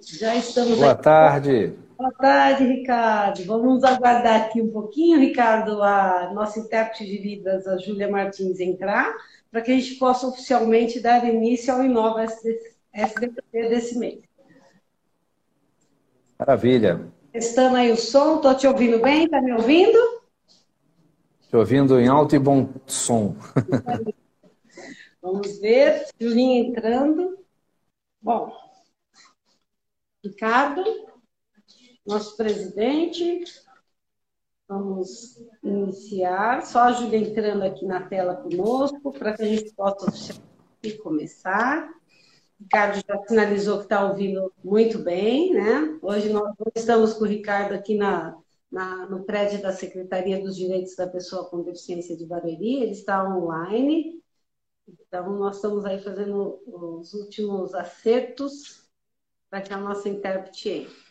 Já estamos Boa aqui. tarde. Boa tarde, Ricardo. Vamos aguardar aqui um pouquinho, Ricardo, a nossa intérprete de Libras, a Júlia Martins, entrar, para que a gente possa oficialmente dar início ao Inova SDP desse mês. Maravilha. Testando aí o som, estou te ouvindo bem? Está me ouvindo? Te ouvindo em alto e bom som. Vamos ver, Julinha entrando. Bom, Ricardo, nosso presidente, vamos iniciar. Só a Júlia entrando aqui na tela conosco, para que a gente possa começar. Ricardo já sinalizou que está ouvindo muito bem, né? Hoje nós estamos com o Ricardo aqui na, na, no prédio da Secretaria dos Direitos da Pessoa com Deficiência de Barueri, ele está online. Então, nós estamos aí fazendo os últimos acertos para que a nossa intérprete entre.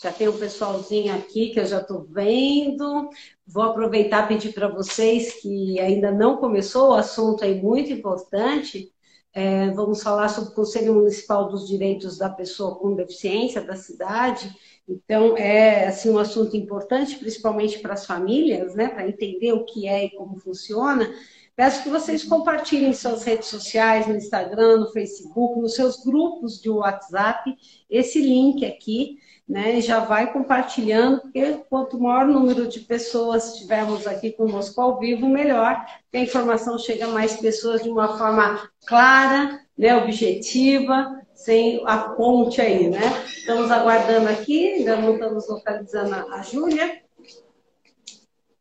Já tem um pessoalzinho aqui que eu já estou vendo. Vou aproveitar e pedir para vocês que ainda não começou, o assunto é muito importante. É, vamos falar sobre o Conselho Municipal dos Direitos da Pessoa com Deficiência da cidade. Então, é assim, um assunto importante, principalmente para as famílias, né, para entender o que é e como funciona. Peço que vocês compartilhem em suas redes sociais, no Instagram, no Facebook, nos seus grupos de WhatsApp, esse link aqui né? Já vai compartilhando, porque quanto maior número de pessoas tivermos aqui conosco ao vivo, melhor. Que a informação chega a mais pessoas de uma forma clara, né? objetiva, sem a ponte aí, né? Estamos aguardando aqui, ainda não estamos localizando a Júlia.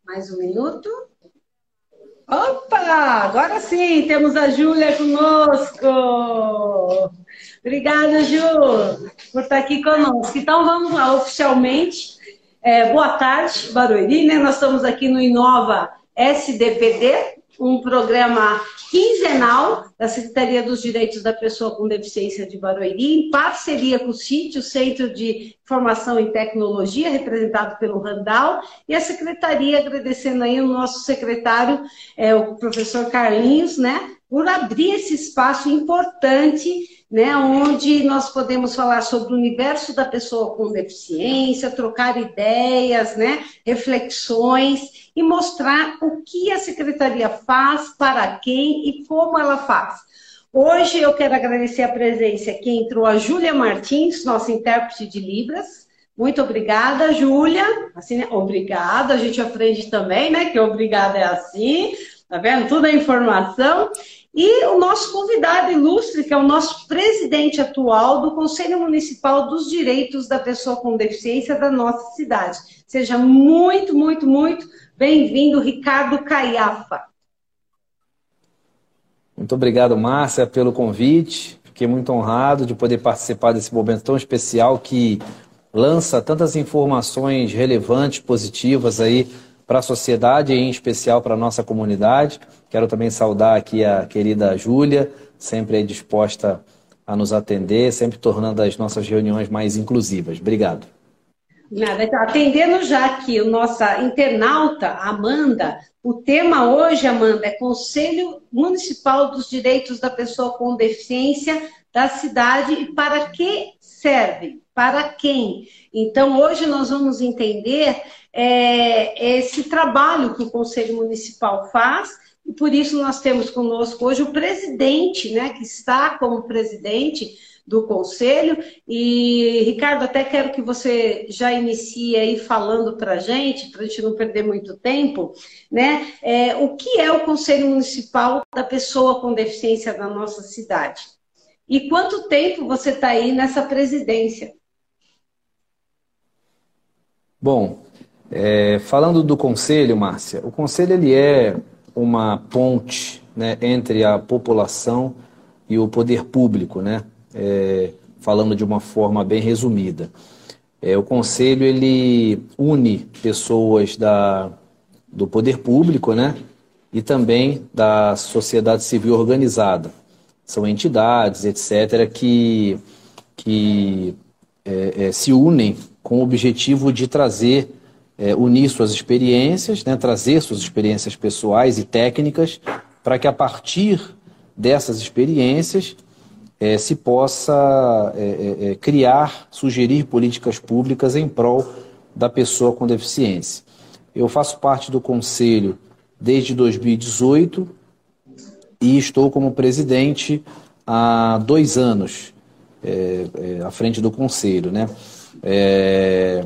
Mais um minuto. Opa! Agora sim, temos a Júlia conosco. Obrigada, Ju, por estar aqui conosco. Então, vamos lá, oficialmente. É, boa tarde, Barueri, né? Nós estamos aqui no Inova SDPD, um programa quinzenal da Secretaria dos Direitos da Pessoa com Deficiência de Barueri, em parceria com o CIT, o Centro de Informação e Tecnologia, representado pelo Randall, e a Secretaria, agradecendo aí o nosso secretário, é, o professor Carlinhos, né, por abrir esse espaço importante né, onde nós podemos falar sobre o universo da pessoa com deficiência, trocar ideias, né, reflexões e mostrar o que a secretaria faz, para quem e como ela faz. Hoje eu quero agradecer a presença que entrou a Júlia Martins, nossa intérprete de Libras. Muito obrigada, Júlia. Assim, obrigada, a gente aprende também, né? Que obrigada é assim, tá vendo? Tudo é informação. E o nosso convidado ilustre, que é o nosso presidente atual do Conselho Municipal dos Direitos da Pessoa com Deficiência da nossa cidade. Seja muito, muito, muito bem-vindo, Ricardo Caiafa. Muito obrigado, Márcia, pelo convite. Fiquei muito honrado de poder participar desse momento tão especial que lança tantas informações relevantes, positivas aí para a sociedade e em especial para a nossa comunidade. Quero também saudar aqui a querida Júlia, sempre disposta a nos atender, sempre tornando as nossas reuniões mais inclusivas. Obrigado. Nada, então, atendendo já aqui o nossa internauta, Amanda, o tema hoje, Amanda, é Conselho Municipal dos Direitos da Pessoa com Deficiência da cidade e para que serve? Para quem? Então, hoje nós vamos entender é, esse trabalho que o Conselho Municipal faz, e por isso nós temos conosco hoje o presidente, né, que está como presidente do Conselho. E, Ricardo, até quero que você já inicie aí falando para a gente, para a gente não perder muito tempo, né? É, o que é o Conselho Municipal da Pessoa com Deficiência da nossa cidade? E quanto tempo você está aí nessa presidência? Bom, é, falando do conselho, Márcia, o conselho ele é uma ponte né, entre a população e o poder público, né? É, falando de uma forma bem resumida. É, o conselho ele une pessoas da, do poder público, né? E também da sociedade civil organizada. São entidades, etc., que, que é, é, se unem com o objetivo de trazer é, unir suas experiências, né, trazer suas experiências pessoais e técnicas, para que a partir dessas experiências é, se possa criar, sugerir políticas públicas em prol da pessoa com deficiência. Eu faço parte do conselho desde 2018 e estou como presidente há dois anos é, é, à frente do conselho, né? É,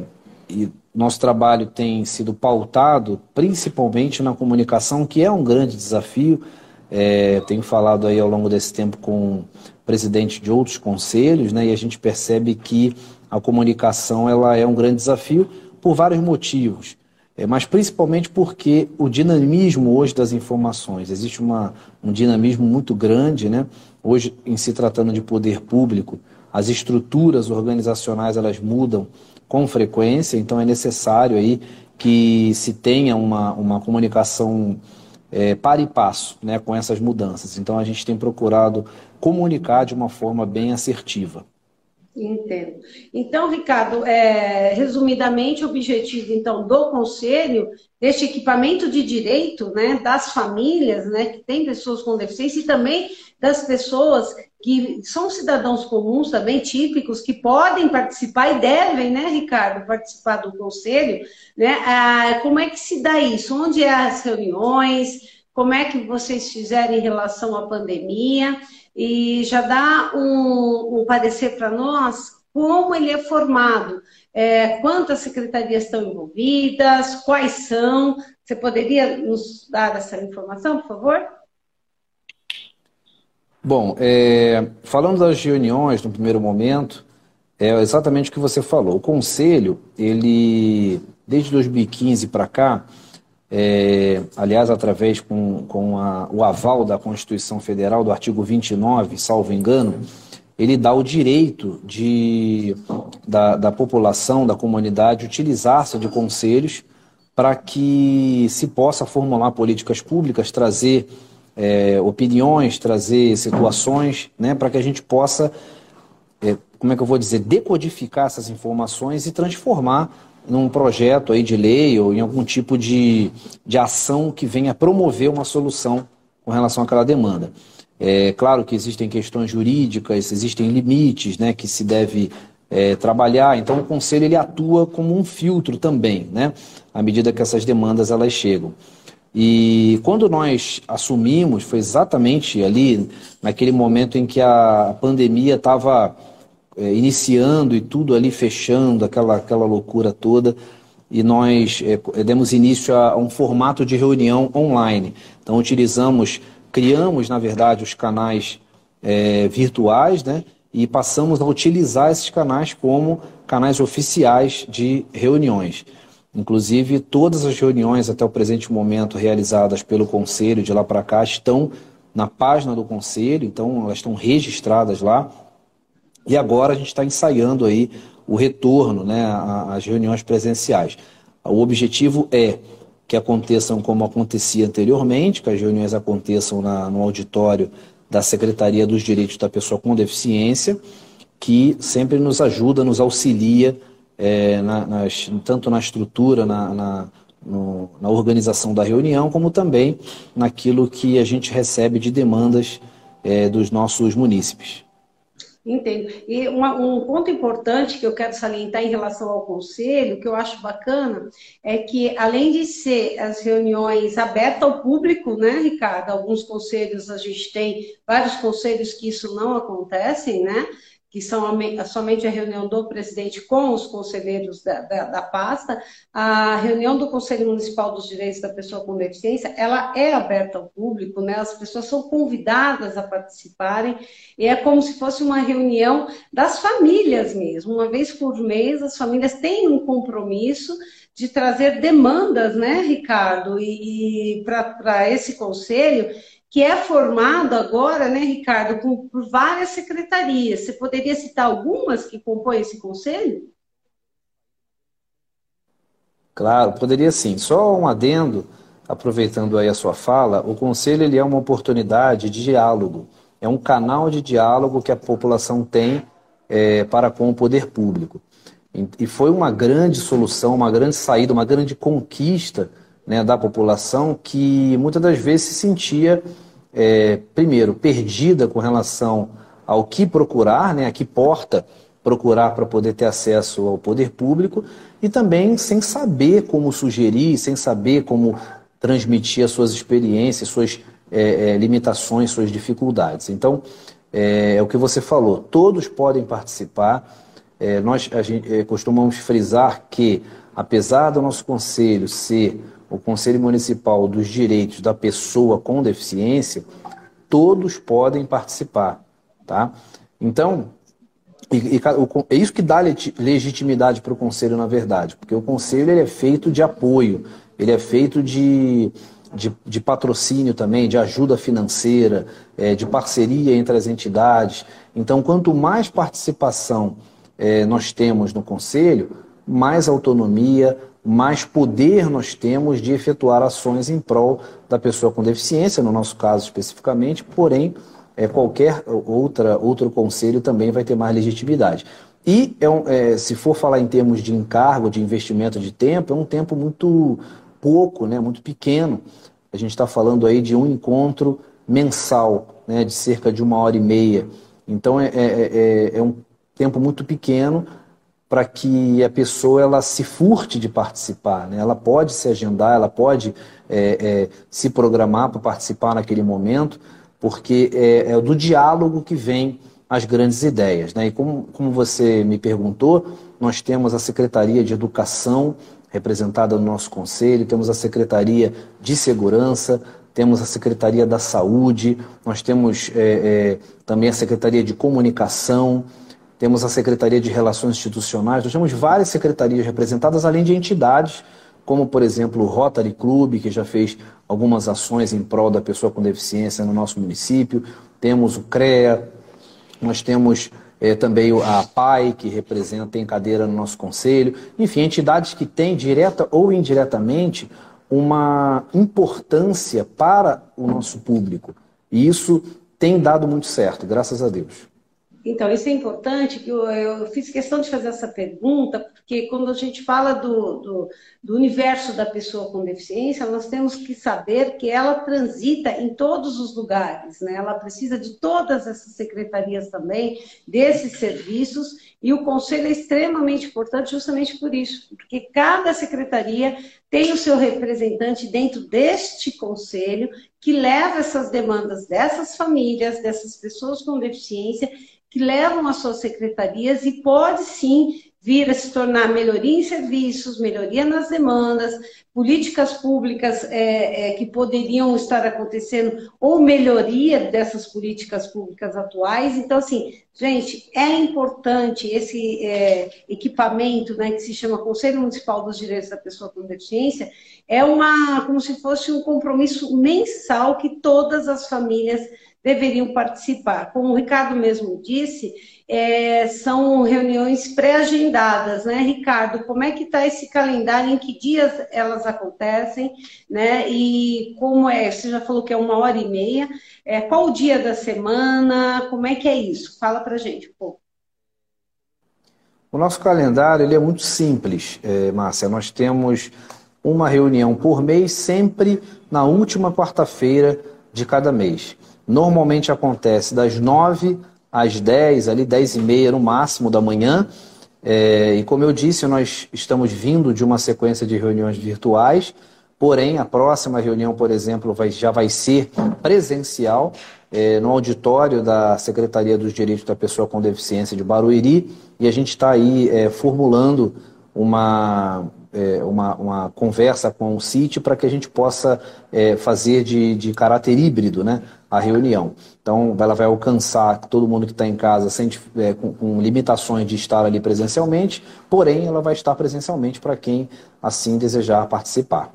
e nosso trabalho tem sido pautado principalmente na comunicação, que é um grande desafio. É, tenho falado aí ao longo desse tempo com presidente de outros conselhos, né? E a gente percebe que a comunicação ela é um grande desafio por vários motivos. É, mas principalmente porque o dinamismo hoje das informações, existe uma, um dinamismo muito grande, né? Hoje, em se tratando de poder público, as estruturas organizacionais elas mudam com frequência, então é necessário aí que se tenha uma, uma comunicação é, para e passo né, com essas mudanças. Então a gente tem procurado comunicar de uma forma bem assertiva. Entendo. Então, Ricardo, é, resumidamente, o objetivo então do conselho, deste equipamento de direito, né, das famílias, né, que tem pessoas com deficiência e também das pessoas que são cidadãos comuns também, típicos, que podem participar e devem, né, Ricardo, participar do conselho, né? Ah, como é que se dá isso? Onde é as reuniões? Como é que vocês fizeram em relação à pandemia? E já dá um, um parecer para nós como ele é formado, é, quantas secretarias estão envolvidas, quais são. Você poderia nos dar essa informação, por favor? Bom, é, falando das reuniões no primeiro momento, é exatamente o que você falou. O conselho, ele desde 2015 para cá, é, aliás, através com, com a, o aval da Constituição Federal, do artigo 29, salvo engano, ele dá o direito de, da, da população, da comunidade, utilizar-se de conselhos para que se possa formular políticas públicas, trazer é, opiniões, trazer situações, né, para que a gente possa, é, como é que eu vou dizer, decodificar essas informações e transformar num projeto aí de lei ou em algum tipo de, de ação que venha promover uma solução com relação àquela demanda. É claro que existem questões jurídicas, existem limites né, que se deve é, trabalhar, então o Conselho ele atua como um filtro também, né, à medida que essas demandas elas chegam. E quando nós assumimos, foi exatamente ali, naquele momento em que a pandemia estava é, iniciando e tudo ali fechando, aquela, aquela loucura toda. E nós é, é, demos início a, a um formato de reunião online. Então, utilizamos, criamos, na verdade, os canais é, virtuais, né? E passamos a utilizar esses canais como canais oficiais de reuniões. Inclusive, todas as reuniões até o presente momento realizadas pelo Conselho de lá para cá estão na página do Conselho, então elas estão registradas lá. E agora a gente está ensaiando aí o retorno né, às reuniões presenciais. O objetivo é que aconteçam como acontecia anteriormente, que as reuniões aconteçam na, no auditório da Secretaria dos Direitos da Pessoa com Deficiência, que sempre nos ajuda, nos auxilia, é, na, tanto na estrutura, na, na, no, na organização da reunião, como também naquilo que a gente recebe de demandas é, dos nossos munícipes. Entendo. E uma, um ponto importante que eu quero salientar em relação ao conselho, que eu acho bacana, é que além de ser as reuniões abertas ao público, né, Ricardo? Alguns conselhos a gente tem, vários conselhos que isso não acontecem, né? Que são somente a reunião do presidente com os conselheiros da, da, da, pasta, a reunião do Conselho Municipal dos Direitos da Pessoa com Deficiência, ela é aberta ao público, né? as pessoas são convidadas a participarem, e é como se fosse uma reunião das famílias mesmo, uma vez por mês, as famílias têm um compromisso de trazer demandas, né, Ricardo, e, e para esse conselho, que é formado agora, né, Ricardo, por, por várias secretarias. Você poderia citar algumas que compõem esse conselho? Claro, poderia sim. Só um adendo, aproveitando aí a sua fala, o conselho ele é uma oportunidade de diálogo, é um canal de diálogo que a população tem é, para com o poder público. E foi uma grande solução, uma grande saída, uma grande conquista né, da população que muitas das vezes se sentia, é, primeiro, perdida com relação ao que procurar, né, a que porta procurar para poder ter acesso ao poder público e também sem saber como sugerir, sem saber como transmitir as suas experiências, suas é, é, limitações, suas dificuldades. Então, é, é, o que você falou, todos podem participar. É, nós gente, é, costumamos frisar que, apesar do nosso conselho ser o Conselho Municipal dos Direitos da Pessoa com Deficiência, todos podem participar. Tá? Então, e, e, é isso que dá legitimidade para o conselho, na verdade, porque o conselho ele é feito de apoio, ele é feito de, de, de patrocínio também, de ajuda financeira, é, de parceria entre as entidades. Então, quanto mais participação é, nós temos no conselho, mais autonomia, mais poder nós temos de efetuar ações em prol da pessoa com deficiência, no nosso caso especificamente, porém é, qualquer outra, outro conselho também vai ter mais legitimidade. E é é, se for falar em termos de encargo, de investimento de tempo, é um tempo muito pouco, né, muito pequeno. A gente está falando aí de um encontro mensal, né, de cerca de uma hora e meia. Então é, é, é, é um tempo muito pequeno para que a pessoa ela se furte de participar. Né? Ela pode se agendar, ela pode é, é, se programar para participar naquele momento, porque é, é do diálogo que vem as grandes ideias. Né? E como, como você me perguntou, nós temos a Secretaria de Educação representada no nosso conselho, temos a Secretaria de Segurança, temos a Secretaria da Saúde, nós temos é, é, também a Secretaria de Comunicação, temos a Secretaria de Relações Institucionais, nós temos várias secretarias representadas, além de entidades como por exemplo o Rotary Club, que já fez algumas ações em prol da pessoa com deficiência no nosso município, temos o CREA, nós temos é, também a PAI, que representa, tem cadeira no nosso conselho, enfim, entidades que têm direta ou indiretamente uma importância para o nosso público. E isso tem dado muito certo, graças a Deus. Então, isso é importante, que eu, eu, fiz questão de fazer essa pergunta, porque quando a gente fala do, do, do, universo da pessoa com deficiência, nós temos que saber que ela transita em todos os lugares, né? Ela precisa de todas essas secretarias também, desses serviços, e o conselho é extremamente importante justamente por isso, porque cada secretaria tem o seu representante dentro deste conselho que leva essas demandas dessas famílias, dessas pessoas com deficiência que levam às suas secretarias e pode sim vir a se tornar melhoria em serviços, melhoria nas demandas, políticas públicas é, é, que poderiam estar acontecendo, ou melhoria dessas políticas públicas atuais. Então, assim, gente, é importante esse é, equipamento, né, que se chama Conselho Municipal dos Direitos da Pessoa com Deficiência, é uma, como se fosse um compromisso mensal que todas as famílias deveriam participar. Como o Ricardo mesmo disse, é, são reuniões pré-agendadas, né, Ricardo? Como é que está esse calendário? Em que dias elas acontecem, né? E como é? Você já falou que é uma hora e meia. É, qual o dia da semana? Como é que é isso? Fala para gente um pouco. O nosso calendário ele é muito simples, é, Márcia. Nós temos uma reunião por mês, sempre na última quarta-feira de cada mês. Normalmente acontece das 9 às 10, ali 10 e meia no máximo da manhã. É, e como eu disse, nós estamos vindo de uma sequência de reuniões virtuais, porém a próxima reunião, por exemplo, vai, já vai ser presencial é, no auditório da Secretaria dos Direitos da Pessoa com Deficiência de Barueri, e a gente está aí é, formulando uma, é, uma, uma, conversa com o CIT para que a gente possa é, fazer de, de caráter híbrido né, a reunião. Então, ela vai alcançar todo mundo que está em casa sem, é, com, com, limitações de estar ali presencialmente, porém, ela vai estar presencialmente para quem assim desejar participar.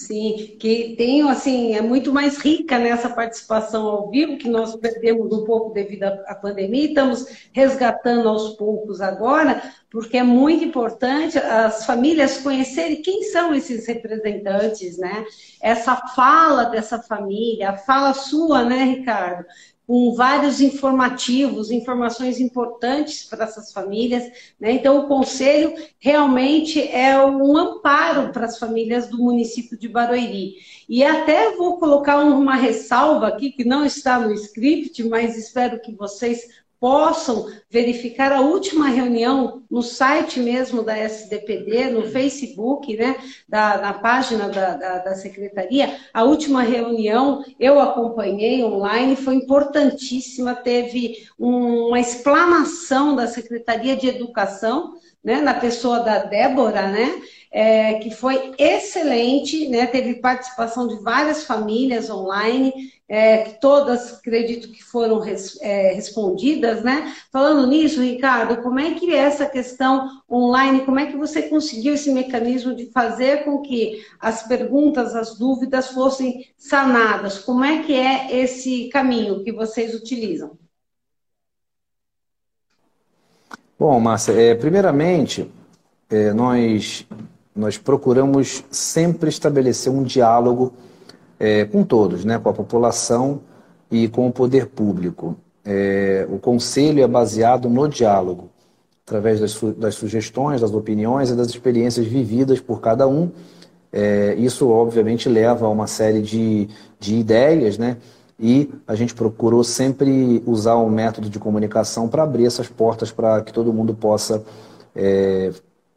Sim, que tem, assim, é muito mais rica nessa participação ao vivo, que nós perdemos um pouco devido à pandemia, estamos resgatando aos poucos agora, porque é muito importante as famílias conhecerem quem são esses representantes, né? Essa fala dessa família, a fala sua, né, Ricardo? Com vários informativos, informações importantes para essas famílias. Né? Então, o Conselho realmente é um amparo para as famílias do município de Barueri. E até vou colocar uma ressalva aqui, que não está no script, mas espero que vocês possam verificar a última reunião no site mesmo da SDPD, no Facebook, né, da, na página da, da, da, Secretaria. A última reunião eu acompanhei online, foi importantíssima, teve um, uma explanação da Secretaria de Educação, né, na pessoa da Débora, né, é, que foi excelente, né, teve participação de várias famílias online, é, que todas acredito que foram res, é, respondidas, né? Falando nisso, Ricardo, como é que é essa questão online, como é que você conseguiu esse mecanismo de fazer com que as perguntas, as dúvidas fossem sanadas? Como é que é esse caminho que vocês utilizam? Bom, Márcia, é, primeiramente, é, nós, nós procuramos sempre estabelecer um diálogo é, com todos, né, com a população e com o poder público. É, o conselho é baseado no diálogo, através das, su das, sugestões, das opiniões e das experiências vividas por cada um. É, isso, obviamente, leva a uma série de, de ideias, né? e a gente procurou sempre usar um método de comunicação para abrir essas portas para que todo mundo possa, é,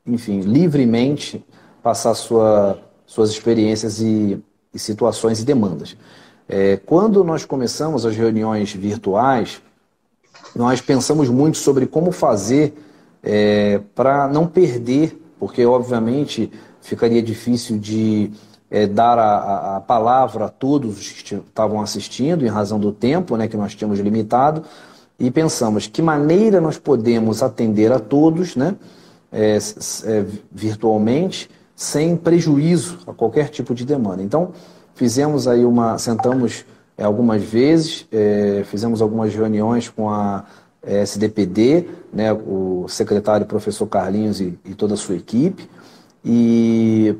enfim, livremente passar sua, suas experiências e, e, situações e demandas. É, quando nós começamos as reuniões virtuais, nós pensamos muito sobre como fazer é, para não perder, porque obviamente ficaria difícil de é, dar a, a, palavra a todos os que estavam assistindo, em razão do tempo né, que nós tínhamos limitado, e pensamos que maneira nós podemos atender a todos né, é, é, virtualmente, sem prejuízo a qualquer tipo de demanda. Então, fizemos aí uma. sentamos é, algumas vezes, é, fizemos algumas reuniões com a SDPD, né, o secretário professor Carlinhos e, e toda a sua equipe, e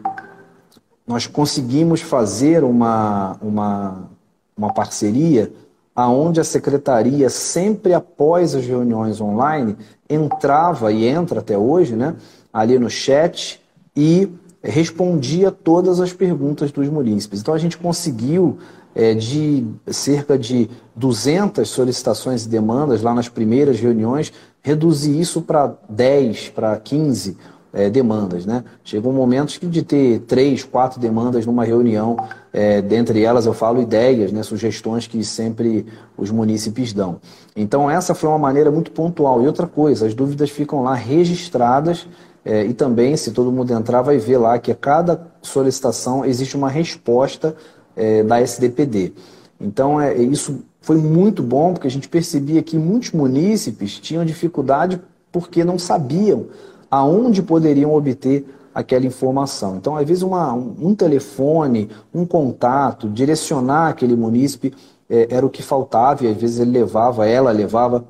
nós conseguimos fazer uma, uma, uma parceria aonde a secretaria, sempre após as reuniões online, entrava e entra até hoje, né, ali no chat e respondia todas as perguntas dos munícipes. Então a gente conseguiu é, de cerca de 200 solicitações e demandas lá nas primeiras reuniões, reduzir isso para 10, para 15 é, demandas. Né? Chegou um momento de ter três, quatro demandas numa reunião, é, dentre elas eu falo ideias, né, sugestões que sempre os munícipes dão. Então essa foi uma maneira muito pontual. E outra coisa, as dúvidas ficam lá registradas é, e também, se todo mundo entrar, vai ver lá que a cada solicitação existe uma resposta é, da SDPD. Então é, isso foi muito bom, porque a gente percebia que muitos munícipes tinham dificuldade porque não sabiam aonde poderiam obter aquela informação. Então, às vezes, uma, um, telefone, um contato, direcionar aquele munícipe é, era o que faltava, e às vezes ele levava, ela levava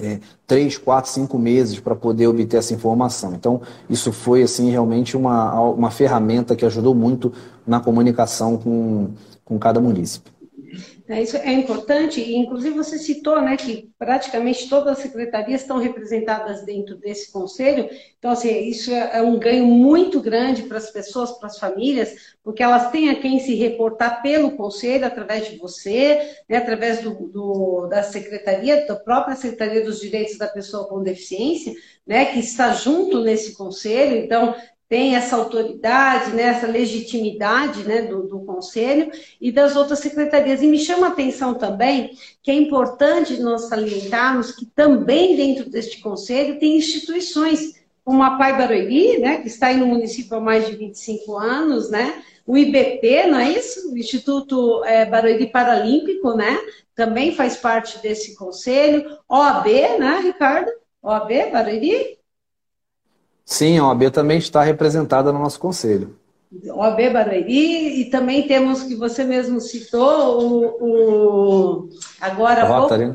é, três, quatro, cinco meses para poder obter essa informação. Então, isso foi assim realmente uma, uma ferramenta que ajudou muito na comunicação com, com cada munícipe. É, isso é importante, e inclusive você citou né, que praticamente todas as secretarias estão representadas dentro desse conselho, então assim, isso é, é um ganho muito grande para as pessoas, para as famílias, porque elas têm a quem se reportar pelo conselho, através de você, né, através do, do, da secretaria, da própria Secretaria dos Direitos da Pessoa com Deficiência, né, que está junto nesse conselho, então tem essa autoridade, né, essa legitimidade né, do, do, conselho e das outras secretarias. E me chama a atenção também que é importante nós salientarmos que também dentro deste conselho tem instituições, como a Pai Barueri, né, que está aí no município há mais de 25 anos, né, o IBP, não é isso? O Instituto é, Barueri Paralímpico, né, também faz parte desse conselho, OAB, né, Ricardo? OAB Barueri? Sim, a OAB também está representada no nosso conselho. OAB Barueri, e também temos que você mesmo citou o, o agora o Rotary.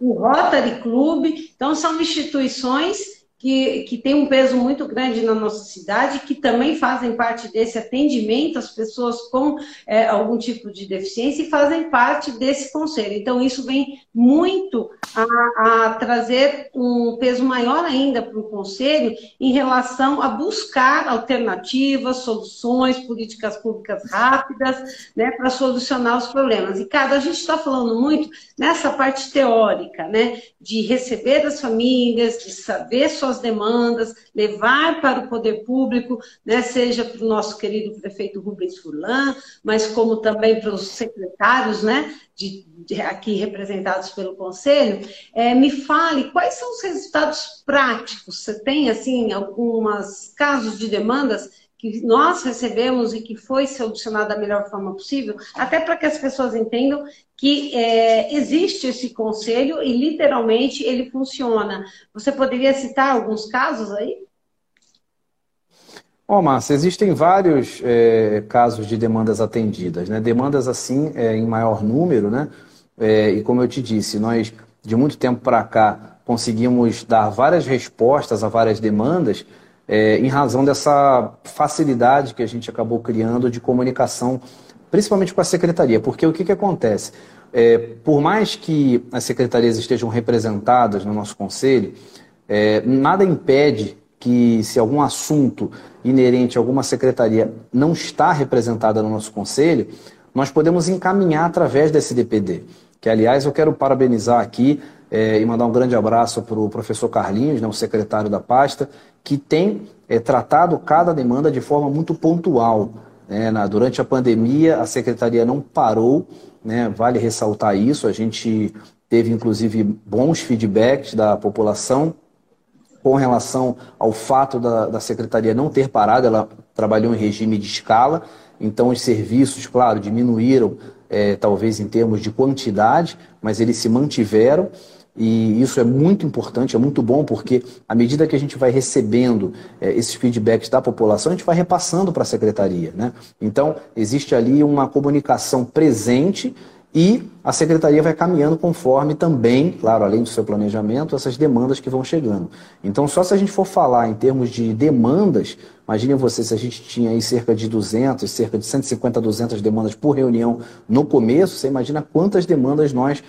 o Rotary Club. Então são instituições que, que tem um peso muito grande na nossa cidade, que também fazem parte desse atendimento às pessoas com é, algum tipo de deficiência e fazem parte desse conselho. Então, isso vem muito a, a trazer um peso maior ainda para o conselho em relação a buscar alternativas, soluções, políticas públicas rápidas, né, para solucionar os problemas. E, cara, a gente está falando muito nessa parte teórica, né, de receber as famílias, de saber suas suas demandas, levar para o poder público, né, seja para o nosso querido prefeito Rubens Furlan, mas como também para os secretários, né, de, de, aqui representados pelo Conselho, é, me fale quais são os resultados práticos. Você tem, assim, alguns casos de demandas que nós recebemos e que foi solucionado da melhor forma possível, até para que as pessoas entendam que é, existe esse conselho e literalmente ele funciona. Você poderia citar alguns casos aí? Ó, oh, Márcia, existem vários é, casos de demandas atendidas, né? Demandas assim é, em maior número, né? É, e como eu te disse, nós de muito tempo para cá conseguimos dar várias respostas a várias demandas é, em razão dessa facilidade que a gente acabou criando de comunicação, principalmente com a secretaria. Porque o que, que acontece? É, por mais que as secretarias estejam representadas no nosso conselho, é, nada impede que, se algum assunto inerente a alguma secretaria não está representada no nosso conselho, nós podemos encaminhar através desse DPD. Que, aliás, eu quero parabenizar aqui é, e mandar um grande abraço para o professor Carlinhos, né, o secretário da pasta, que tem é, tratado cada demanda de forma muito pontual. Né? Na, durante a pandemia, a secretaria não parou, né? vale ressaltar isso, a gente teve inclusive bons feedbacks da população com relação ao fato da, da secretaria não ter parado, ela trabalhou em regime de escala, então os serviços, claro, diminuíram, é, talvez em termos de quantidade, mas eles se mantiveram. E isso é muito importante, é muito bom, porque à medida que a gente vai recebendo é, esses feedbacks da população, a gente vai repassando para a secretaria. Né? Então, existe ali uma comunicação presente e a secretaria vai caminhando conforme também, claro, além do seu planejamento, essas demandas que vão chegando. Então, só se a gente for falar em termos de demandas, imagine você se a gente tinha aí cerca de 200, cerca de 150, 200 demandas por reunião no começo, você imagina quantas demandas nós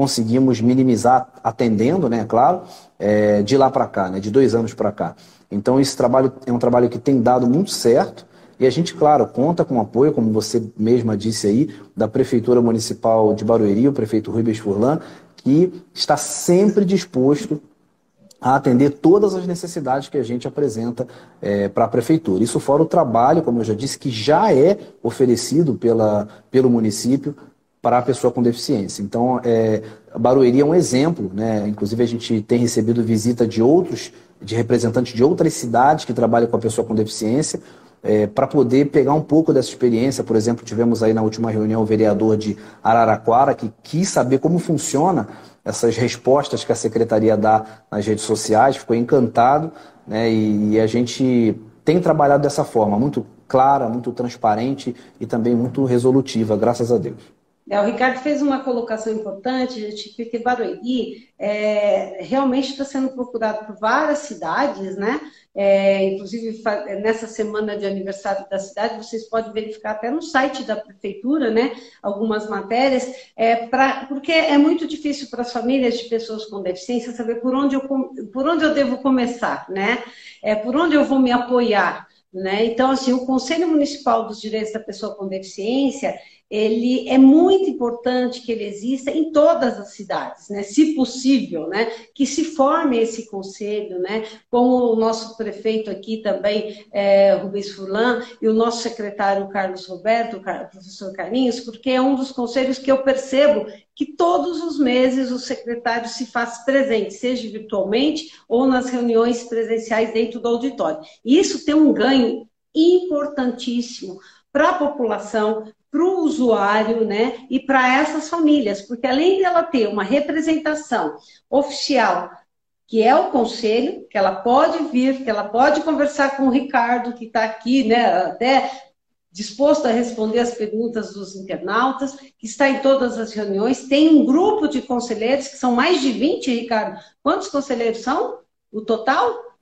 conseguimos minimizar atendendo, né, claro, é, de lá para cá, né, de dois anos para cá. Então esse trabalho é um trabalho que tem dado muito certo e a gente, claro, conta com apoio, como você mesma disse aí, da Prefeitura Municipal de Barueri, o prefeito Rubens Furlan, que está sempre disposto a atender todas as necessidades que a gente apresenta é, para a prefeitura. Isso fora o trabalho, como eu já disse, que já é oferecido pela, pelo município para a pessoa com deficiência. Então, é, Barueri é um exemplo, né? Inclusive a gente tem recebido visita de outros, de representantes de outras cidades que trabalham com a pessoa com deficiência, é, para poder pegar um pouco dessa experiência. Por exemplo, tivemos aí na última reunião o vereador de Araraquara que quis saber como funciona essas respostas que a secretaria dá nas redes sociais, ficou encantado, né? E, e a gente tem trabalhado dessa forma, muito clara, muito transparente e também muito resolutiva, graças a Deus. É, o Ricardo fez uma colocação importante, gente, porque Barueri é, realmente está sendo procurado por várias cidades, né? É, inclusive, nessa semana de aniversário da cidade, vocês podem verificar até no site da prefeitura, né? Algumas matérias, é, pra, porque é muito difícil para as famílias de pessoas com deficiência saber por onde eu, por onde eu devo começar, né? É, por onde eu vou me apoiar. Né? Então, assim, o Conselho Municipal dos Direitos da Pessoa com Deficiência, ele é muito importante que ele exista em todas as cidades, né? Se possível, né? Que se forme esse conselho, né? Como o nosso prefeito aqui também, é, Rubens Furlan, e o nosso secretário Carlos Roberto, o professor Carlinhos, porque é um dos conselhos que eu percebo que todos os meses o secretário se faz presente, seja virtualmente ou nas reuniões presenciais dentro do auditório. E isso tem um ganho importantíssimo para a população, para o usuário, né, e para essas famílias, porque além dela ter uma representação oficial, que é o conselho, que ela pode vir, que ela pode conversar com o Ricardo, que está aqui, né, até disposto a responder as perguntas dos internautas, que está em todas as reuniões, tem um grupo de conselheiros, que são mais de 20, Ricardo. Quantos conselheiros são? O total?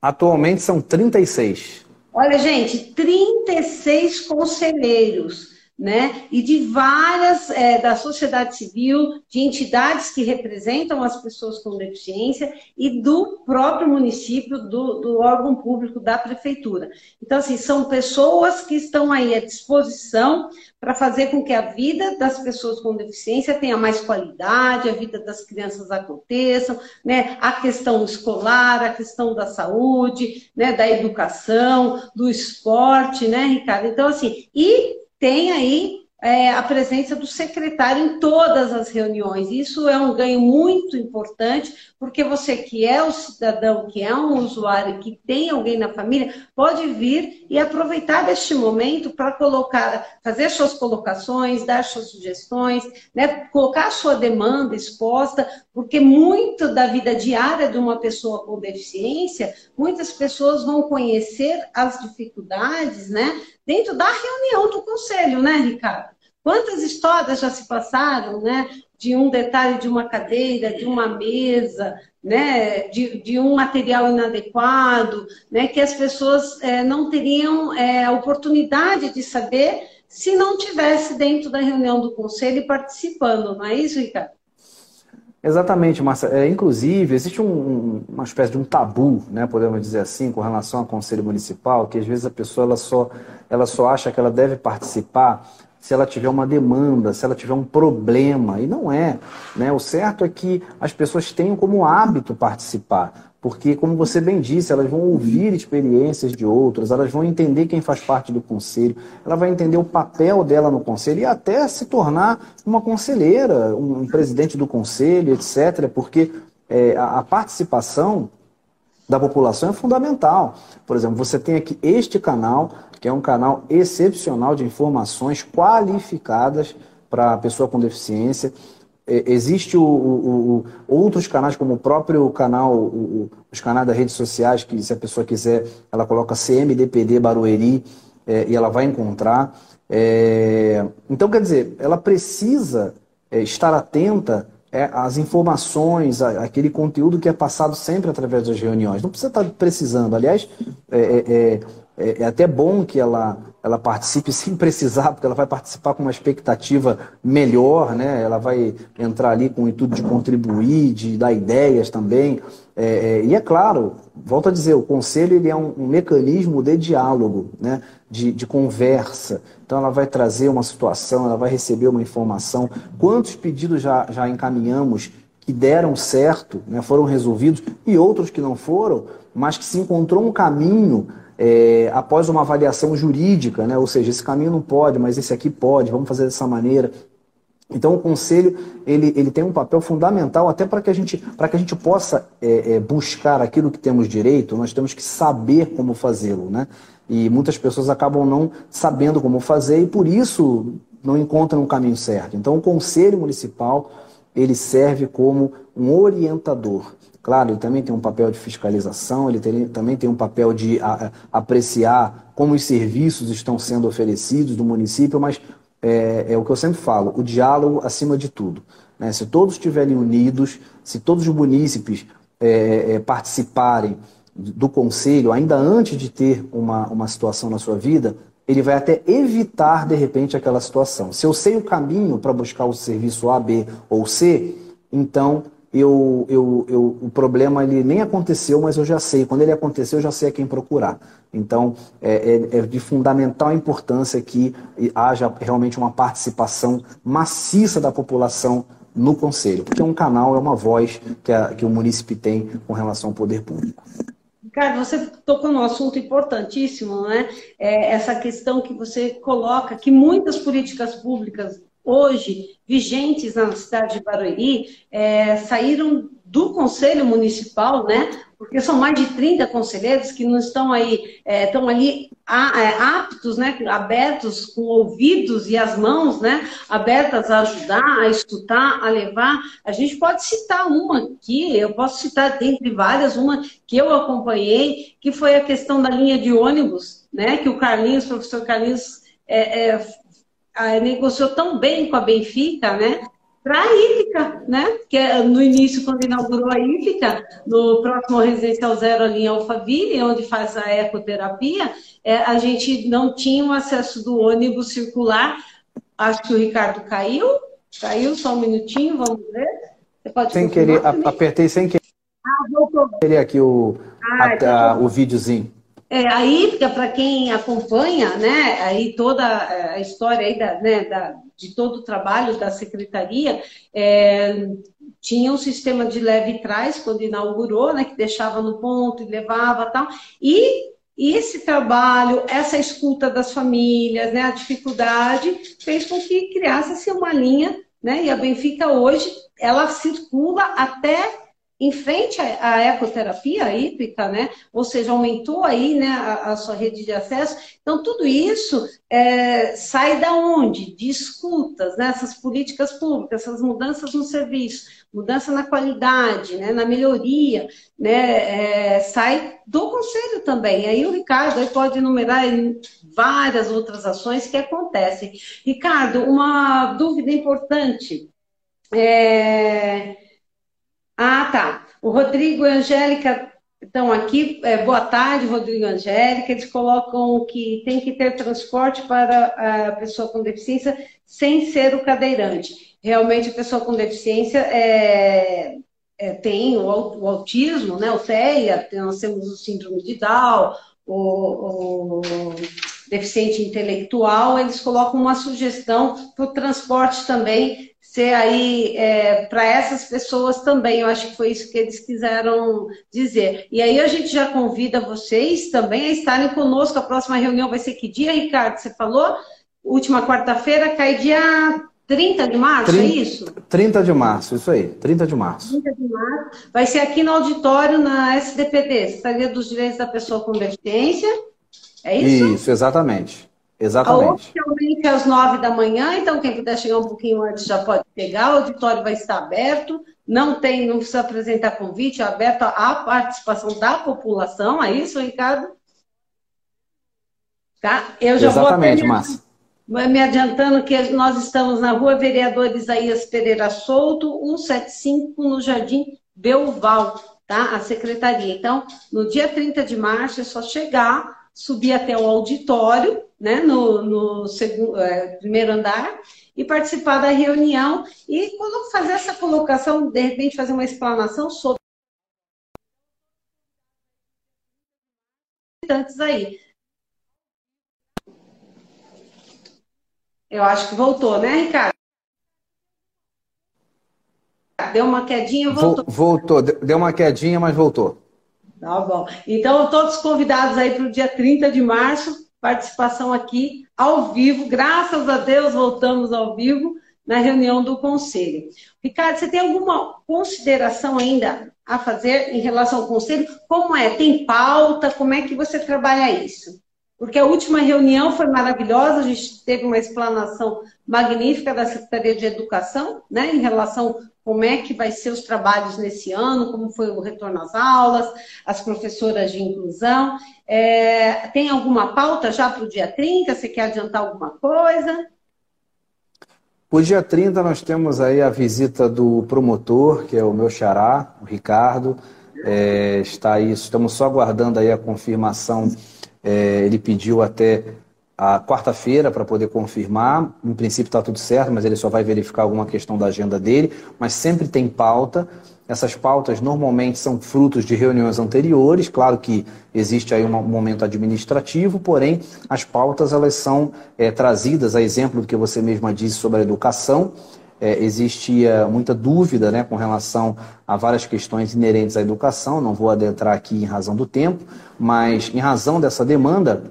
Atualmente são 36. Olha, gente, 36 conselheiros né? E de várias é, da sociedade civil, de entidades que representam as pessoas com deficiência e do próprio município, do, do órgão público da prefeitura. Então, assim, são pessoas que estão aí à disposição para fazer com que a vida das pessoas com deficiência tenha mais qualidade, a vida das crianças aconteçam, né? A questão escolar, a questão da saúde, né? Da educação, do esporte, né, Ricardo? Então, assim, e tem aí é, a presença do secretário em todas as reuniões. Isso é um ganho muito importante, porque você que é o cidadão, que é um usuário, que tem alguém na família, pode vir e aproveitar deste momento para colocar, fazer suas colocações, dar suas sugestões, né, colocar a sua demanda exposta, porque muito da vida diária de uma pessoa com deficiência, muitas pessoas vão conhecer as dificuldades, né? Dentro da reunião do conselho, né, Ricardo? Quantas histórias já se passaram, né? De um detalhe de uma cadeira, de uma mesa, né? De, de um material inadequado, né? Que as pessoas é, não teriam é, a oportunidade de saber se não tivesse dentro da reunião do conselho participando, não é isso, Ricardo? Exatamente, Márcia. É, inclusive, existe um, uma espécie de um tabu, né, podemos dizer assim, com relação ao Conselho Municipal, que às vezes a pessoa ela só, ela só acha que ela deve participar se ela tiver uma demanda, se ela tiver um problema. E não é. Né? O certo é que as pessoas tenham como hábito participar. Porque, como você bem disse, elas vão ouvir experiências de outros, elas vão entender quem faz parte do conselho, ela vai entender o papel dela no conselho e até se tornar uma conselheira, um presidente do conselho, etc. Porque é, a participação da população é fundamental. Por exemplo, você tem aqui este canal, que é um canal excepcional de informações qualificadas para a pessoa com deficiência. É, existe o, o, o, outros canais, como o próprio canal, os canais das redes sociais, que se a pessoa quiser, ela coloca CMDPD Barueri é, e ela vai encontrar. É, então, quer dizer, ela precisa é, estar atenta é, às informações, aquele conteúdo que é passado sempre através das reuniões. Não precisa estar precisando. Aliás, é, é, é até bom que ela, ela participe sem precisar, porque ela vai participar com uma expectativa melhor, né? ela vai entrar ali com o intuito de contribuir, de dar ideias também. É, é, e é claro, volto a dizer, o conselho ele é um, um mecanismo de diálogo, né? de, de conversa. Então ela vai trazer uma situação, ela vai receber uma informação. Quantos pedidos já, já encaminhamos que deram certo, né? foram resolvidos, e outros que não foram, mas que se encontrou um caminho é, após uma avaliação jurídica, né? ou seja, esse caminho não pode, mas esse aqui pode, vamos fazer dessa maneira. Então o conselho ele, ele tem um papel fundamental até para que a gente para que a gente possa é, é, buscar aquilo que temos direito, nós temos que saber como fazê-lo, né? E muitas pessoas acabam não sabendo como fazer e por isso não encontram o caminho certo. Então o conselho municipal ele serve como um orientador. Claro, ele também tem um papel de fiscalização, ele tem, também tem um papel de a, apreciar como os serviços estão sendo oferecidos do município, mas é, é, o que eu sempre falo, o diálogo acima de tudo. Né? Se todos estiverem unidos, se todos os munícipes é, é, participarem do conselho, ainda antes de ter uma, uma situação na sua vida, ele vai até evitar, de repente, aquela situação. Se eu sei o caminho para buscar o serviço A, B ou C, então eu, eu, eu, o problema ele nem aconteceu, mas eu já sei. Quando ele aconteceu, eu já sei a quem procurar. Então, é, é, é de fundamental importância que haja realmente uma participação maciça da população no Conselho, porque um canal é uma voz que, a, que o município tem com relação ao poder público. Ricardo, você tocou num assunto importantíssimo, né? É essa questão que você coloca, que muitas políticas públicas hoje vigentes na cidade de Barueri é, saíram do Conselho Municipal, né? Porque são mais de 30 conselheiros que não estão aí, é, estão ali é, aptos, né? Abertos com ouvidos e as mãos, né? Abertas a ajudar, a escutar, a levar. A gente pode citar uma aqui, eu posso citar dentre várias, uma que eu acompanhei, que foi a questão da linha de ônibus, né? Que o Carlinhos, o professor Carlinhos, é, é, negociou tão bem com a Benfica, né? para a Ífica, né? Que é, no início, quando inaugurou a Ífica, no próximo Residencial Zero ali em Alphaville, onde faz a ecoterapia, é, a gente não tinha o acesso do ônibus circular. Acho que o Ricardo caiu. Caiu, só um minutinho, vamos ver. Você pode sem querer, apertei sem querer. Ah, voltou. Querer aqui o, ah, a, então... a, o videozinho. É, a Ífica, para quem acompanha, né, aí toda a história aí da, né, da, de todo o trabalho da secretaria, é, tinha um sistema de leve trás quando inaugurou, né, que deixava no ponto e levava tal, e esse trabalho, essa escuta das famílias, né, a dificuldade, fez com que criasse-se uma linha, né, e a Benfica hoje, ela circula até em frente à, ecoterapia hídrica, né? Ou seja, aumentou aí né, a, a sua rede de acesso. Então, tudo isso é, sai da onde? De escutas, né? Essas políticas públicas, essas mudanças no serviço, mudança na qualidade, né? na melhoria, né? É, sai do conselho também. Aí o Ricardo aí pode enumerar várias outras ações que acontecem. Ricardo, uma dúvida importante. É ah, tá. O Rodrigo e a Angélica estão aqui. É, boa tarde, Rodrigo e Angélica. Eles colocam que tem que ter transporte para a pessoa com deficiência sem ser o cadeirante. Realmente, a pessoa com deficiência é, é, tem o, o, autismo, né, o TEA, nós temos o síndrome de Down, o, o deficiente intelectual, eles colocam uma sugestão para o transporte também ser aí é, para essas pessoas também. Eu acho que foi isso que eles quiseram dizer. E aí a gente já convida vocês também a estarem conosco. A próxima reunião vai ser que dia, Ricardo? Você falou? Última quarta-feira, cai dia 30 de março, 30, é isso? 30 de março, isso aí, 30 de março. 30 de março. Vai ser aqui no auditório, na SDPD, Secretaria dos Direitos da Pessoa com Deficiência. É isso? Isso, exatamente. Exatamente. Oficialmente às nove da manhã, então quem puder chegar um pouquinho antes já pode pegar, o auditório vai estar aberto, não tem, não precisa apresentar convite, é aberto à participação da população, é isso, Ricardo? Tá? Eu já Exatamente, vou Márcia. Me adiantando que nós estamos na rua Vereador Isaías Pereira Souto, 175, no Jardim Belval, tá? A secretaria. Então, no dia 30 de março, é só chegar subir até o auditório, né, no, no segundo, é, primeiro andar, e participar da reunião e fazer essa colocação, de repente fazer uma explanação sobre antes aí. Eu acho que voltou, né, Ricardo? Deu uma quedinha, voltou. Voltou, deu uma quedinha, mas voltou. Tá bom. Então, todos convidados aí para o dia 30 de março, participação aqui ao vivo. Graças a Deus, voltamos ao vivo na reunião do conselho. Ricardo, você tem alguma consideração ainda a fazer em relação ao conselho? Como é? Tem pauta? Como é que você trabalha isso? Porque a última reunião foi maravilhosa, a gente teve uma explanação magnífica da Secretaria de Educação, né, em relação como é que vai ser os trabalhos nesse ano, como foi o retorno às aulas, as professoras de inclusão. É, tem alguma pauta já para o dia 30? Você quer adiantar alguma coisa? O dia 30 nós temos aí a visita do promotor, que é o meu xará, o Ricardo. É, está aí, estamos só aguardando aí a confirmação. É, ele pediu até a quarta-feira para poder confirmar. Em princípio está tudo certo, mas ele só vai verificar alguma questão da agenda dele. Mas sempre tem pauta. Essas pautas normalmente são frutos de reuniões anteriores. Claro que existe aí um momento administrativo, porém as pautas elas são é, trazidas a exemplo do que você mesma disse sobre a educação. É, existia muita dúvida né, com relação a várias questões inerentes à educação. Não vou adentrar aqui em razão do tempo, mas em razão dessa demanda,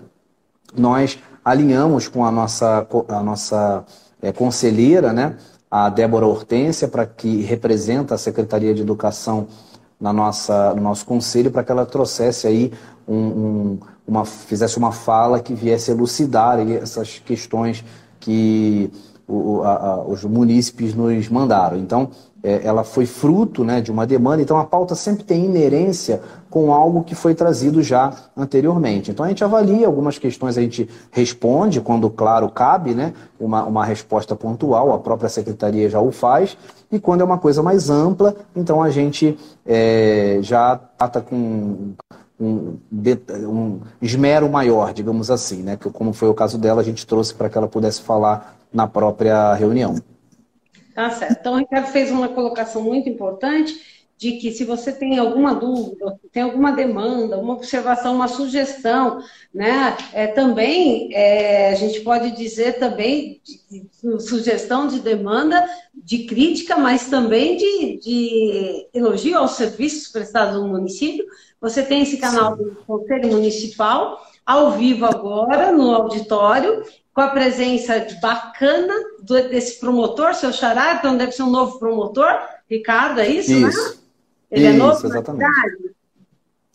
nós alinhamos com a nossa, a nossa é, conselheira, né, a Débora Hortência, para que representa a Secretaria de Educação na nossa, no nosso conselho, para que ela trouxesse aí um, um, uma, fizesse uma fala que viesse elucidar essas questões que o, a, a, os munícipes nos mandaram. Então, é, ela foi fruto né, de uma demanda, então a pauta sempre tem inerência com algo que foi trazido já anteriormente. Então a gente avalia algumas questões, a gente responde, quando claro cabe, né, uma, uma resposta pontual, a própria secretaria já o faz, e quando é uma coisa mais ampla, então a gente é, já trata com um, um, esmero maior, digamos assim, né? Que como foi o caso dela, a gente trouxe para que ela pudesse falar na própria reunião. Tá certo. Então, o Ricardo fez uma colocação muito importante de que se você tem alguma dúvida, tem alguma demanda, uma observação, uma sugestão, né? É, também é, a gente pode dizer também de, de, sugestão de demanda, de crítica, mas também de, de elogio aos serviços prestados no município. Você tem esse canal Sim. do Conselho Municipal, ao vivo agora, no auditório, com a presença bacana desse promotor, seu xará, então deve ser um novo promotor, Ricardo, é isso, né? isso. né? Ele isso, é novo exatamente. na cidade?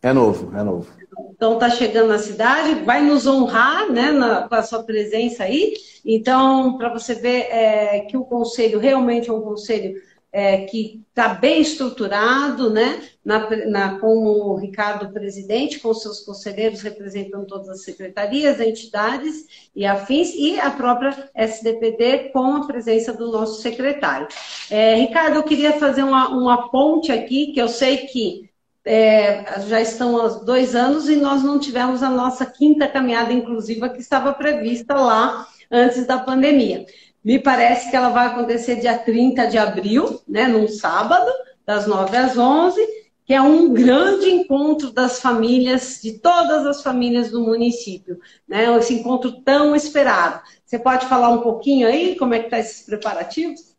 É novo, é novo. Então está chegando na cidade, vai nos honrar né, na, com a sua presença aí. Então, para você ver é, que o conselho realmente é um conselho é, que está bem estruturado, né? Na, na, com o Ricardo presidente, com seus conselheiros representando todas as secretarias, entidades e afins, e a própria SDPD com a presença do nosso secretário. É, Ricardo, eu queria fazer uma, uma ponte aqui, que eu sei que é, já estão há dois anos e nós não tivemos a nossa quinta caminhada inclusiva que estava prevista lá antes da pandemia. Me parece que ela vai acontecer dia 30 de abril, né, num sábado, das 9 às 11, que é um grande encontro das famílias, de todas as famílias do município, né? Esse encontro tão esperado. Você pode falar um pouquinho aí como é que está esses preparativos?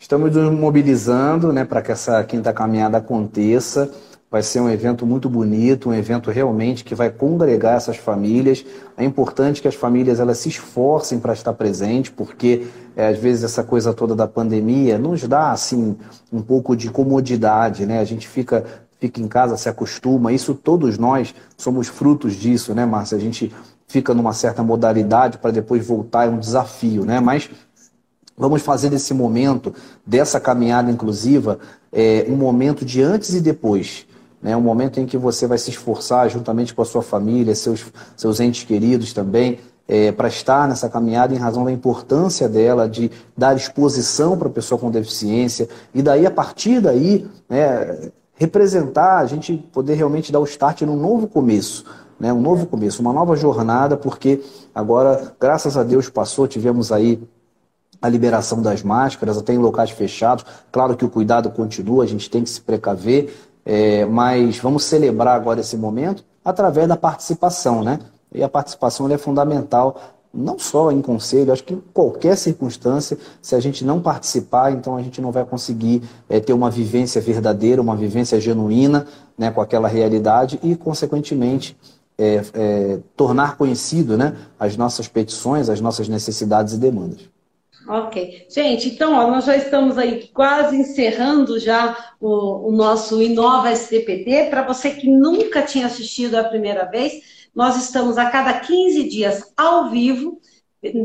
Estamos nos mobilizando né, para que essa quinta caminhada aconteça. Vai ser um evento muito bonito, um evento realmente que vai congregar essas famílias. É importante que as famílias elas se esforcem para estar presentes, porque é, às vezes essa coisa toda da pandemia nos dá assim um pouco de comodidade, né? A gente fica fica em casa, se acostuma. Isso todos nós somos frutos disso, né, Márcia? A gente fica numa certa modalidade para depois voltar é um desafio, né? Mas vamos fazer desse momento, dessa caminhada inclusiva, é, um momento de antes e depois né? um momento em que você vai se esforçar juntamente com a sua família, seus, seus entes queridos também, é, para estar nessa caminhada em razão da importância dela, de dar exposição para a pessoa com deficiência, e daí, a partir daí, né, representar, a gente poder realmente dar o start num novo começo. Né, um novo começo, uma nova jornada, porque agora, graças a Deus, passou, tivemos aí a liberação das máscaras, até em locais fechados. Claro que o cuidado continua, a gente tem que se precaver, é, mas vamos celebrar agora esse momento através da participação, né? E a participação é fundamental, não só em conselho, acho que em qualquer circunstância, se a gente não participar, então a gente não vai conseguir é, ter uma vivência verdadeira, uma vivência genuína né, com aquela realidade e, consequentemente, é, é, tornar conhecido né, as nossas petições, as nossas necessidades e demandas. Ok. Gente, então, ó, nós já estamos aí quase encerrando já o, o nosso Inova STPD. Para você que nunca tinha assistido a primeira vez, nós estamos a cada 15 dias ao vivo,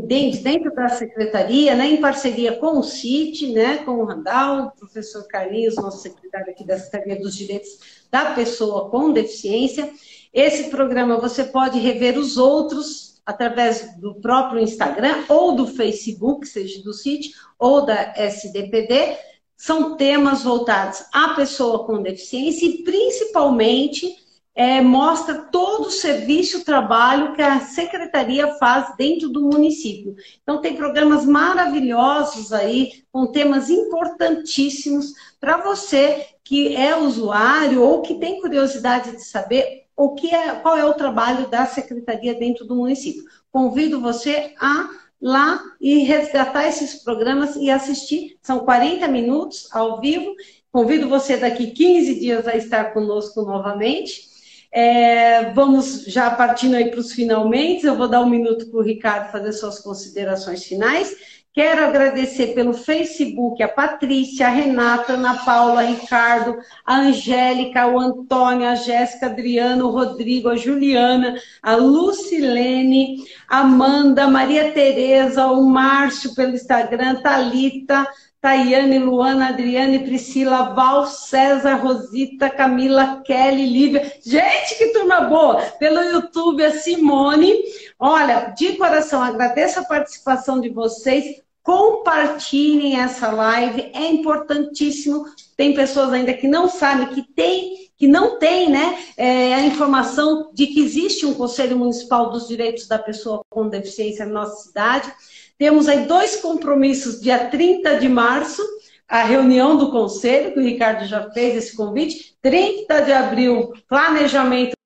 dentro da secretaria, né, em parceria com o CIT, né, com o Randall, o professor Carlinhos, nosso secretário aqui da Secretaria dos Direitos da Pessoa com Deficiência. Esse programa você pode rever os outros através do próprio Instagram ou do Facebook, seja do CIT ou da SDPD, são temas voltados à pessoa com deficiência e principalmente é, mostra todo o serviço, o trabalho que a secretaria faz dentro do município. Então tem programas maravilhosos aí, com temas importantíssimos para você que é usuário ou que tem curiosidade de saber o que é, qual é o trabalho da secretaria dentro do município. Convido você a lá e resgatar esses programas e assistir. São 40 minutos ao vivo. Convido você daqui 15 dias a estar conosco novamente. É, vamos já partindo aí para os finalmente. Eu vou dar um minuto para o Ricardo fazer suas considerações finais. Quero agradecer pelo Facebook a Patrícia, a Renata, a Ana Paula, a Ricardo, a Angélica, o Antônio, a Jéssica, Adriano, o Rodrigo, a Juliana, a Lucilene, a Amanda, a Maria Tereza, o Márcio pelo Instagram, Talita, Tayane, Luana, Adriane, Priscila, Val, César, Rosita, Camila, Kelly, Lívia. Gente, que turma boa! Pelo YouTube, a Simone. Olha, de coração, agradeço a participação de vocês. Compartilhem essa live, é importantíssimo. Tem pessoas ainda que não sabem que tem, que não tem, né, é, a informação de que existe um Conselho Municipal dos Direitos da Pessoa com Deficiência na nossa cidade. Temos aí dois compromissos, dia 30 de março, a reunião do conselho, que o Ricardo já fez esse convite, 30 de abril, planejamento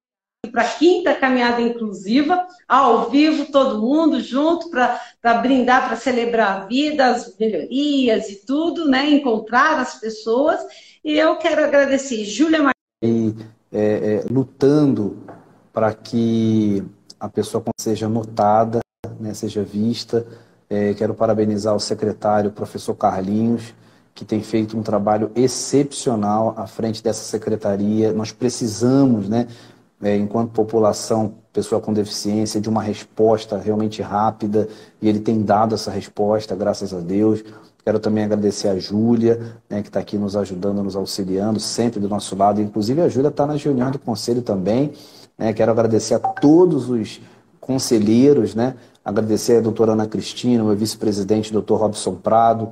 para a quinta caminhada inclusiva, ao vivo, todo mundo junto, para brindar, para celebrar a vida, as melhorias e tudo, né? encontrar as pessoas. E eu quero agradecer Júlia Mar... E é, é, lutando para que a pessoa seja notada, né, seja vista, é, quero parabenizar o secretário, o professor Carlinhos, que tem feito um trabalho excepcional à frente dessa secretaria. Nós precisamos, né, é, enquanto população, pessoa com deficiência, de uma resposta realmente rápida, e ele tem dado essa resposta, graças a Deus. Quero também agradecer a Júlia, né, que está aqui nos ajudando, nos auxiliando, sempre do nosso lado. Inclusive, a Júlia está nas reuniões do conselho também. Né? Quero agradecer a todos os conselheiros, né? Agradecer a doutora Ana Cristina, meu vice-presidente, doutor Robson Prado,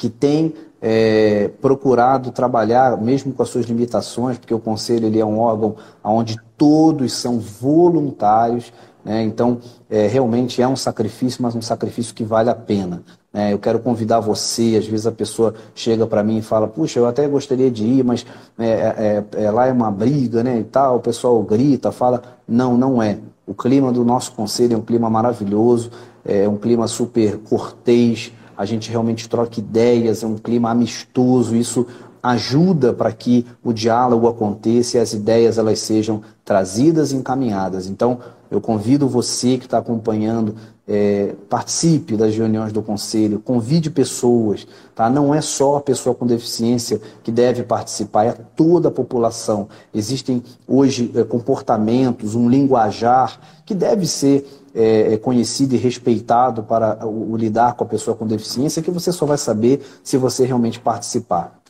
que tem é, procurado trabalhar, mesmo com as suas limitações, porque o Conselho ele é um órgão onde todos são voluntários, né? então é, realmente é um sacrifício, mas um sacrifício que vale a pena. Né? Eu quero convidar você, às vezes a pessoa chega para mim e fala, puxa, eu até gostaria de ir, mas é, é, é, lá é uma briga né, e tal, o pessoal grita, fala, não, não é. O clima do nosso conselho é um clima maravilhoso, é um clima super cortês, a gente realmente troca ideias, é um clima amistoso, isso ajuda para que o diálogo aconteça e as ideias elas sejam trazidas e encaminhadas. Então, eu convido você que está acompanhando, é, participe das reuniões do conselho, convide pessoas, tá? Não é só a pessoa com deficiência que deve participar, é toda a população. Existem hoje é, comportamentos, um linguajar que deve ser é, é, conhecido e respeitado para o, o lidar com a pessoa com deficiência, que você só vai saber se você realmente participar.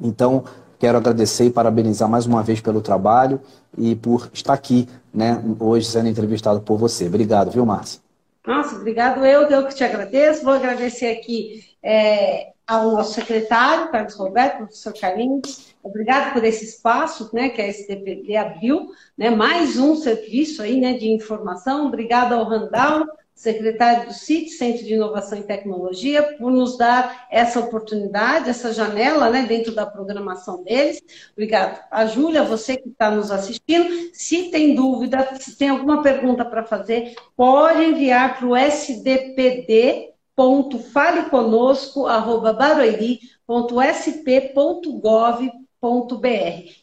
Então, Quero agradecer e parabenizar mais uma vez pelo trabalho e por estar aqui, né, hoje sendo entrevistado por você. Obrigado, viu, Márcia? Nossa, obrigado. Eu, eu que te agradeço. Vou agradecer aqui é, ao nosso secretário, Carlos Roberto, professor Carlinhos. Obrigado por esse espaço, né, que a SDPD abriu, né, mais um serviço aí, né, de informação. Obrigado ao Randall, secretário do CIT, Centro de Inovação e Tecnologia, por nos dar essa oportunidade, essa janela né, dentro da programação deles. Obrigado. A Júlia, você que está nos assistindo, se tem dúvida, se tem alguma pergunta para fazer, pode enviar para o sdpd.faleconosco.barueri.sp.gov.br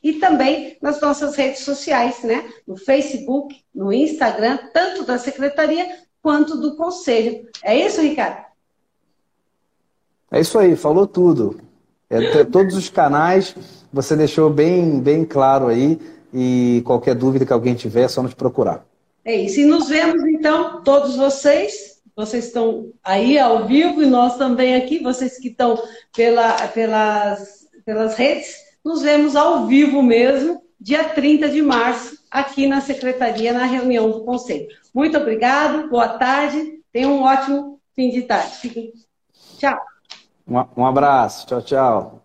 e também nas nossas redes sociais, né? No Facebook, no Instagram, tanto da Secretaria quanto do Conselho. É isso, Ricardo? É isso aí, falou tudo. É, todos os canais você deixou bem, bem claro aí. E qualquer dúvida que alguém tiver, é só nos procurar. É isso. E nos vemos, então, todos vocês. Vocês estão aí ao vivo e nós também aqui, vocês que estão pela, pelas, pelas redes. Nos vemos ao vivo mesmo, dia 30 de março, aqui na Secretaria, na reunião do Conselho. Muito obrigado, boa tarde, tenham um ótimo fim de tarde. Tchau. Um abraço, tchau, tchau.